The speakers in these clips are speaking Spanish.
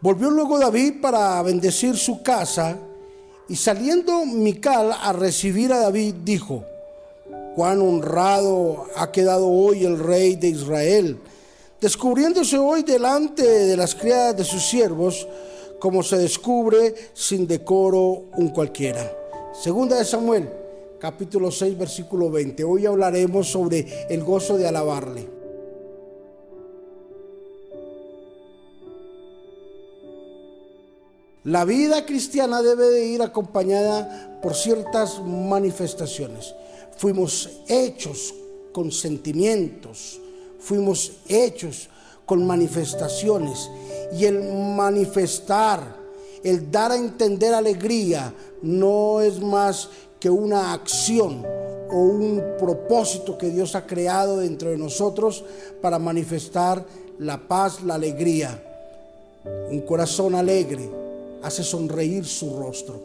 Volvió luego David para bendecir su casa y saliendo Mical a recibir a David dijo, cuán honrado ha quedado hoy el rey de Israel, descubriéndose hoy delante de las criadas de sus siervos, como se descubre sin decoro un cualquiera. Segunda de Samuel, capítulo 6, versículo 20. Hoy hablaremos sobre el gozo de alabarle. La vida cristiana debe de ir acompañada por ciertas manifestaciones. Fuimos hechos con sentimientos, fuimos hechos con manifestaciones y el manifestar, el dar a entender alegría no es más que una acción o un propósito que Dios ha creado dentro de nosotros para manifestar la paz, la alegría. Un corazón alegre hace sonreír su rostro.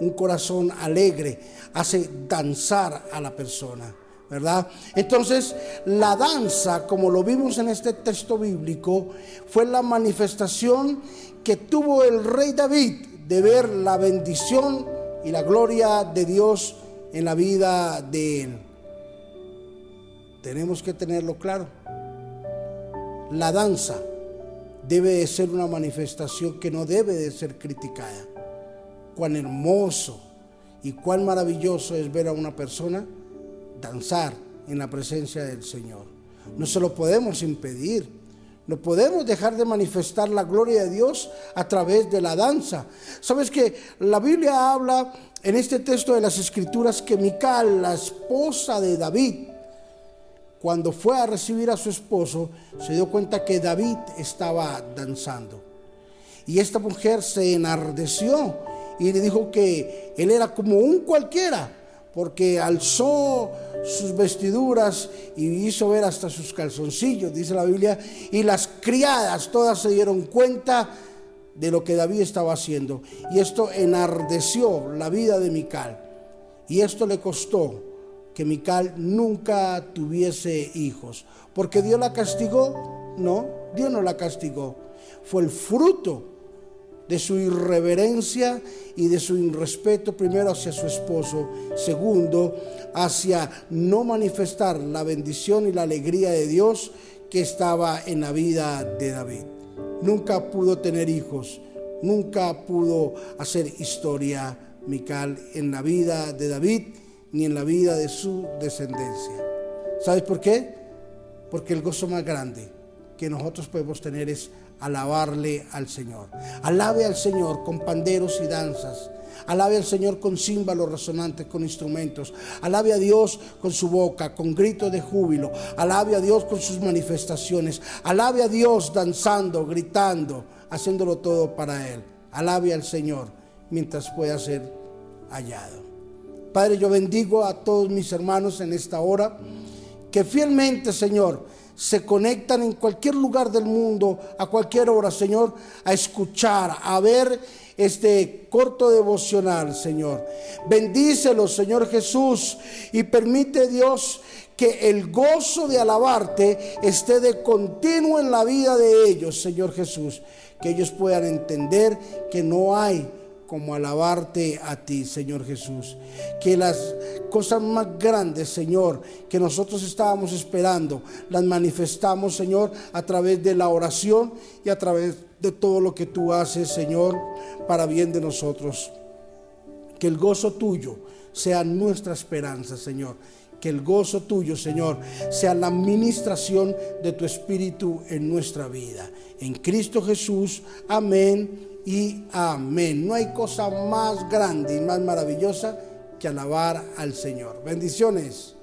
Un corazón alegre hace danzar a la persona, ¿verdad? Entonces, la danza, como lo vimos en este texto bíblico, fue la manifestación que tuvo el rey David de ver la bendición y la gloria de Dios en la vida de él. Tenemos que tenerlo claro. La danza debe de ser una manifestación que no debe de ser criticada. Cuán hermoso y cuán maravilloso es ver a una persona danzar en la presencia del Señor. No se lo podemos impedir. No podemos dejar de manifestar la gloria de Dios a través de la danza. Sabes que la Biblia habla en este texto de las Escrituras que Mical, la esposa de David, cuando fue a recibir a su esposo, se dio cuenta que David estaba danzando. Y esta mujer se enardeció y le dijo que él era como un cualquiera, porque alzó sus vestiduras y hizo ver hasta sus calzoncillos, dice la Biblia, y las criadas todas se dieron cuenta de lo que David estaba haciendo. Y esto enardeció la vida de Mical. Y esto le costó que Mical nunca tuviese hijos. ¿Porque Dios la castigó? No, Dios no la castigó. Fue el fruto de su irreverencia y de su irrespeto, primero hacia su esposo, segundo, hacia no manifestar la bendición y la alegría de Dios que estaba en la vida de David. Nunca pudo tener hijos, nunca pudo hacer historia Mical en la vida de David ni en la vida de su descendencia. ¿Sabes por qué? Porque el gozo más grande que nosotros podemos tener es alabarle al Señor. Alabe al Señor con panderos y danzas. Alabe al Señor con címbalos resonantes, con instrumentos. Alabe a Dios con su boca, con gritos de júbilo. Alabe a Dios con sus manifestaciones. Alabe a Dios danzando, gritando, haciéndolo todo para Él. Alabe al Señor mientras pueda ser hallado. Padre, yo bendigo a todos mis hermanos en esta hora que fielmente, Señor, se conectan en cualquier lugar del mundo, a cualquier hora, Señor, a escuchar, a ver este corto devocional, Señor. Bendícelos, Señor Jesús, y permite Dios que el gozo de alabarte esté de continuo en la vida de ellos, Señor Jesús. Que ellos puedan entender que no hay como alabarte a ti, Señor Jesús. Que las cosas más grandes, Señor, que nosotros estábamos esperando, las manifestamos, Señor, a través de la oración y a través de todo lo que tú haces, Señor, para bien de nosotros. Que el gozo tuyo sea nuestra esperanza, Señor. Que el gozo tuyo, Señor, sea la administración de tu Espíritu en nuestra vida. En Cristo Jesús, amén y amén. No hay cosa más grande y más maravillosa que alabar al Señor. Bendiciones.